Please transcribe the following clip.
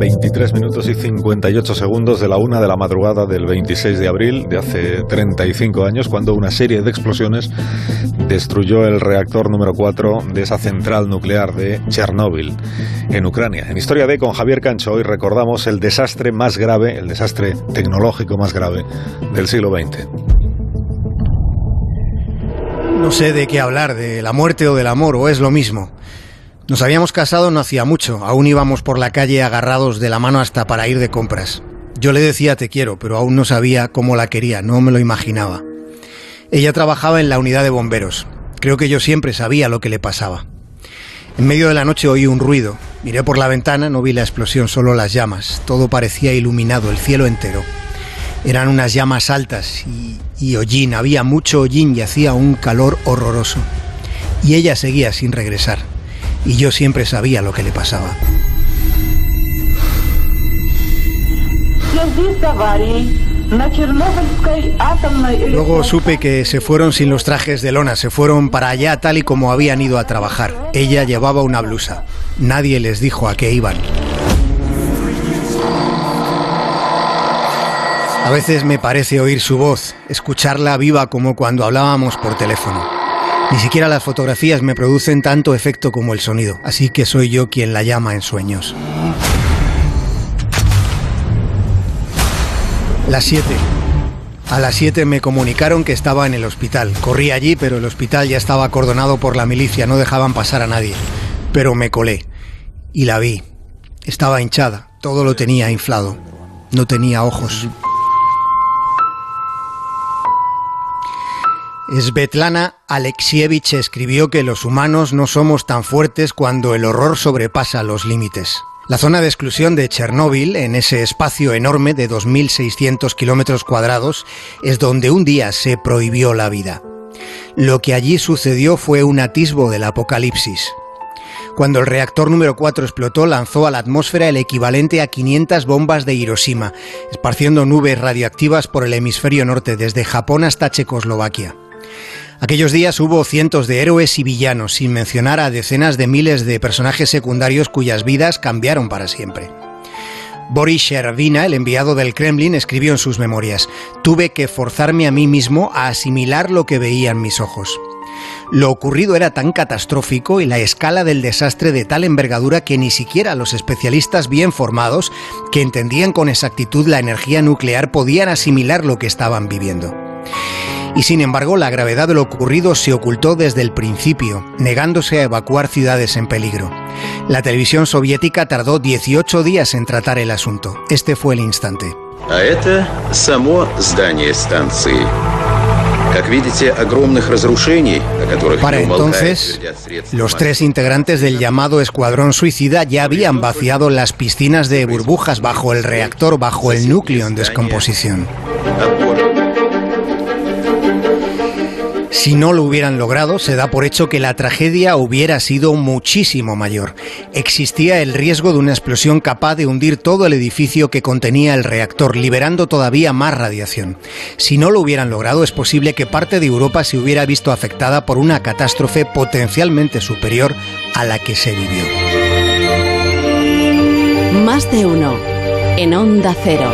23 minutos y 58 segundos de la una de la madrugada del 26 de abril de hace 35 años, cuando una serie de explosiones destruyó el reactor número 4 de esa central nuclear de Chernóbil, en Ucrania. En Historia de con Javier Cancho hoy recordamos el desastre más grave, el desastre tecnológico más grave del siglo XX. No sé de qué hablar, de la muerte o del amor, o es lo mismo. Nos habíamos casado no hacía mucho, aún íbamos por la calle agarrados de la mano hasta para ir de compras. Yo le decía te quiero, pero aún no sabía cómo la quería, no me lo imaginaba. Ella trabajaba en la unidad de bomberos. Creo que yo siempre sabía lo que le pasaba. En medio de la noche oí un ruido. Miré por la ventana, no vi la explosión, solo las llamas. Todo parecía iluminado, el cielo entero. Eran unas llamas altas y, y hollín, había mucho hollín y hacía un calor horroroso. Y ella seguía sin regresar y yo siempre sabía lo que le pasaba. Luego supe que se fueron sin los trajes de lona, se fueron para allá tal y como habían ido a trabajar. Ella llevaba una blusa. Nadie les dijo a qué iban. A veces me parece oír su voz, escucharla viva como cuando hablábamos por teléfono. Ni siquiera las fotografías me producen tanto efecto como el sonido, así que soy yo quien la llama en sueños. Las 7. A las 7 me comunicaron que estaba en el hospital. Corrí allí, pero el hospital ya estaba acordonado por la milicia, no dejaban pasar a nadie. Pero me colé. Y la vi. Estaba hinchada, todo lo tenía inflado. No tenía ojos. Svetlana Alexievich escribió que los humanos no somos tan fuertes cuando el horror sobrepasa los límites. La zona de exclusión de Chernóbil, en ese espacio enorme de 2.600 kilómetros cuadrados, es donde un día se prohibió la vida. Lo que allí sucedió fue un atisbo del apocalipsis. Cuando el reactor número 4 explotó, lanzó a la atmósfera el equivalente a 500 bombas de Hiroshima, esparciendo nubes radioactivas por el hemisferio norte, desde Japón hasta Checoslovaquia. Aquellos días hubo cientos de héroes y villanos, sin mencionar a decenas de miles de personajes secundarios cuyas vidas cambiaron para siempre. Boris Shervina, el enviado del Kremlin, escribió en sus memorias, tuve que forzarme a mí mismo a asimilar lo que veían mis ojos. Lo ocurrido era tan catastrófico y la escala del desastre de tal envergadura que ni siquiera los especialistas bien formados, que entendían con exactitud la energía nuclear, podían asimilar lo que estaban viviendo y sin embargo la gravedad de lo ocurrido se ocultó desde el principio, negándose a evacuar ciudades en peligro. La televisión soviética tardó 18 días en tratar el asunto. Este fue el instante. Para entonces, los tres integrantes del llamado Escuadrón Suicida ya habían vaciado las piscinas de burbujas bajo el reactor, bajo el núcleo en descomposición. Si no lo hubieran logrado, se da por hecho que la tragedia hubiera sido muchísimo mayor. Existía el riesgo de una explosión capaz de hundir todo el edificio que contenía el reactor, liberando todavía más radiación. Si no lo hubieran logrado, es posible que parte de Europa se hubiera visto afectada por una catástrofe potencialmente superior a la que se vivió. Más de uno en Onda Cero.